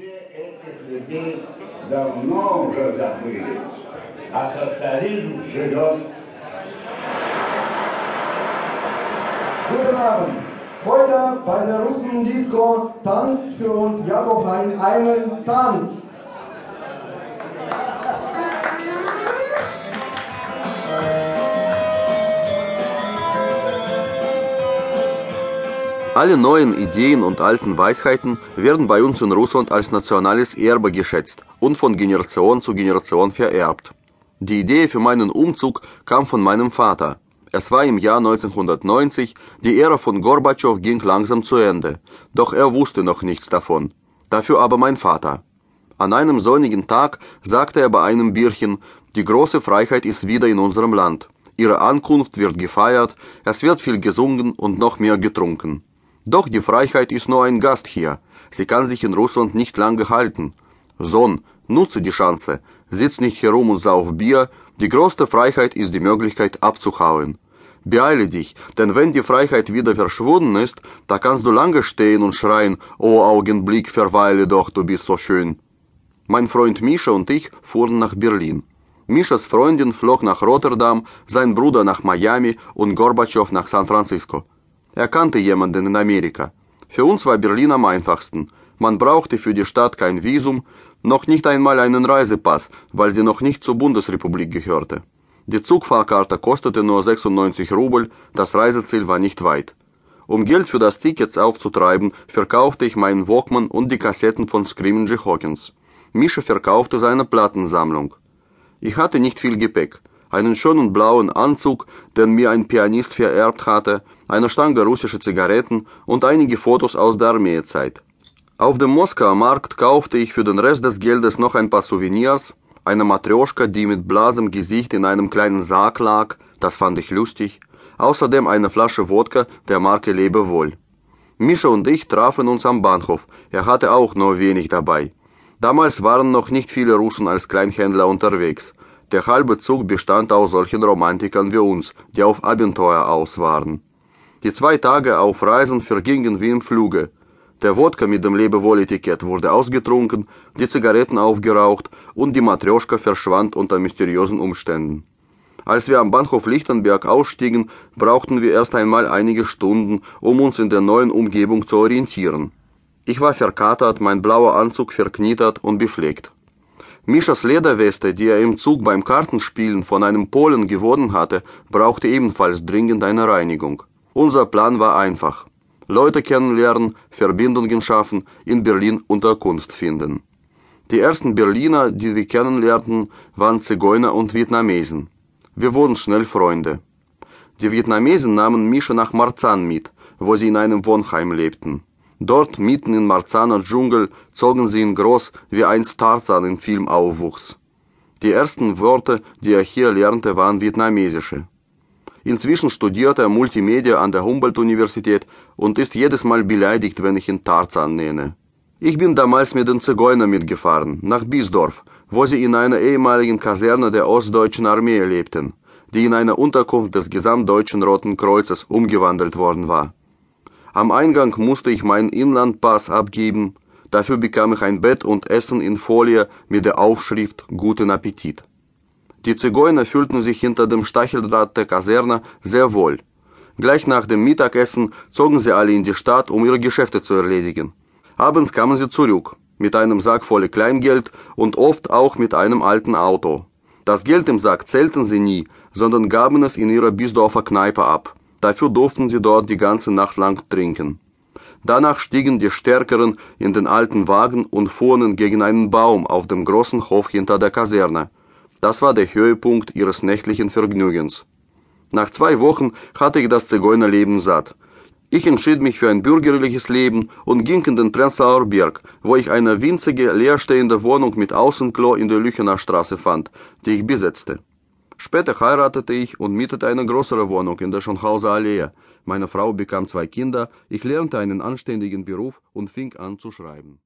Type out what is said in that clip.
Все этих людей давно уже забыли, а социализм живет. Guten Abend. Heute bei der Russen-Disco tanzt für uns Jakob Hein einen Tanz. Alle neuen Ideen und alten Weisheiten werden bei uns in Russland als nationales Erbe geschätzt und von Generation zu Generation vererbt. Die Idee für meinen Umzug kam von meinem Vater. Es war im Jahr 1990, die Ära von Gorbatschow ging langsam zu Ende, doch er wusste noch nichts davon. Dafür aber mein Vater. An einem sonnigen Tag sagte er bei einem Bierchen, die große Freiheit ist wieder in unserem Land. Ihre Ankunft wird gefeiert, es wird viel gesungen und noch mehr getrunken. Doch die Freiheit ist nur ein Gast hier. Sie kann sich in Russland nicht lange halten. Sohn, nutze die Chance. Sitz nicht herum und sauf Bier. Die größte Freiheit ist die Möglichkeit abzuhauen. Beeile dich, denn wenn die Freiheit wieder verschwunden ist, da kannst du lange stehen und schreien, oh Augenblick, verweile doch, du bist so schön. Mein Freund Mischa und ich fuhren nach Berlin. Mischas Freundin flog nach Rotterdam, sein Bruder nach Miami und Gorbatschow nach San Francisco. Er kannte jemanden in Amerika. Für uns war Berlin am einfachsten. Man brauchte für die Stadt kein Visum, noch nicht einmal einen Reisepass, weil sie noch nicht zur Bundesrepublik gehörte. Die Zugfahrkarte kostete nur 96 Rubel, das Reiseziel war nicht weit. Um Geld für das Ticket aufzutreiben, verkaufte ich meinen Walkman und die Kassetten von Screaming Hawkins. Mischa verkaufte seine Plattensammlung. Ich hatte nicht viel Gepäck. Einen schönen blauen Anzug, den mir ein Pianist vererbt hatte, eine Stange russische Zigaretten und einige Fotos aus der Armeezeit. Auf dem Moskauer Markt kaufte ich für den Rest des Geldes noch ein paar Souvenirs, eine Matrioschka, die mit blasem Gesicht in einem kleinen Sarg lag, das fand ich lustig, außerdem eine Flasche Wodka der Marke Lebewohl. Mischa und ich trafen uns am Bahnhof, er hatte auch nur wenig dabei. Damals waren noch nicht viele Russen als Kleinhändler unterwegs. Der halbe Zug bestand aus solchen Romantikern wie uns, die auf Abenteuer aus waren. Die zwei Tage auf Reisen vergingen wie im Fluge. Der Wodka mit dem Lebewohl-Etikett wurde ausgetrunken, die Zigaretten aufgeraucht und die Matrioschka verschwand unter mysteriösen Umständen. Als wir am Bahnhof Lichtenberg ausstiegen, brauchten wir erst einmal einige Stunden, um uns in der neuen Umgebung zu orientieren. Ich war verkatert, mein blauer Anzug verknittert und befleckt. Mischas Lederweste, die er im Zug beim Kartenspielen von einem Polen gewonnen hatte, brauchte ebenfalls dringend eine Reinigung. Unser Plan war einfach. Leute kennenlernen, Verbindungen schaffen, in Berlin Unterkunft finden. Die ersten Berliner, die wir kennenlernten, waren Zigeuner und Vietnamesen. Wir wurden schnell Freunde. Die Vietnamesen nahmen Mischa nach Marzahn mit, wo sie in einem Wohnheim lebten. Dort, mitten im Marzaner Dschungel, zogen sie ihn groß, wie einst Tarzan im Film aufwuchs. Die ersten Worte, die er hier lernte, waren vietnamesische. Inzwischen studiert er Multimedia an der Humboldt-Universität und ist jedes Mal beleidigt, wenn ich ihn Tarzan nenne. Ich bin damals mit den Zigeuner mitgefahren, nach Biesdorf, wo sie in einer ehemaligen Kaserne der Ostdeutschen Armee lebten, die in eine Unterkunft des Gesamtdeutschen Roten Kreuzes umgewandelt worden war. Am Eingang musste ich meinen Inlandpass abgeben, dafür bekam ich ein Bett und Essen in Folie mit der Aufschrift Guten Appetit. Die Zigeuner fühlten sich hinter dem Stacheldraht der Kaserne sehr wohl. Gleich nach dem Mittagessen zogen sie alle in die Stadt, um ihre Geschäfte zu erledigen. Abends kamen sie zurück, mit einem Sack voll Kleingeld und oft auch mit einem alten Auto. Das Geld im Sack zählten sie nie, sondern gaben es in ihrer Biesdorfer Kneipe ab. Dafür durften sie dort die ganze Nacht lang trinken. Danach stiegen die Stärkeren in den alten Wagen und fuhren gegen einen Baum auf dem großen Hof hinter der Kaserne. Das war der Höhepunkt ihres nächtlichen Vergnügens. Nach zwei Wochen hatte ich das Zigeunerleben satt. Ich entschied mich für ein bürgerliches Leben und ging in den Prenzlauer Berg, wo ich eine winzige, leerstehende Wohnung mit Außenklo in der Lüchener Straße fand, die ich besetzte. Später heiratete ich und mietete eine größere Wohnung in der Schonhauser Allee. Meine Frau bekam zwei Kinder, ich lernte einen anständigen Beruf und fing an zu schreiben.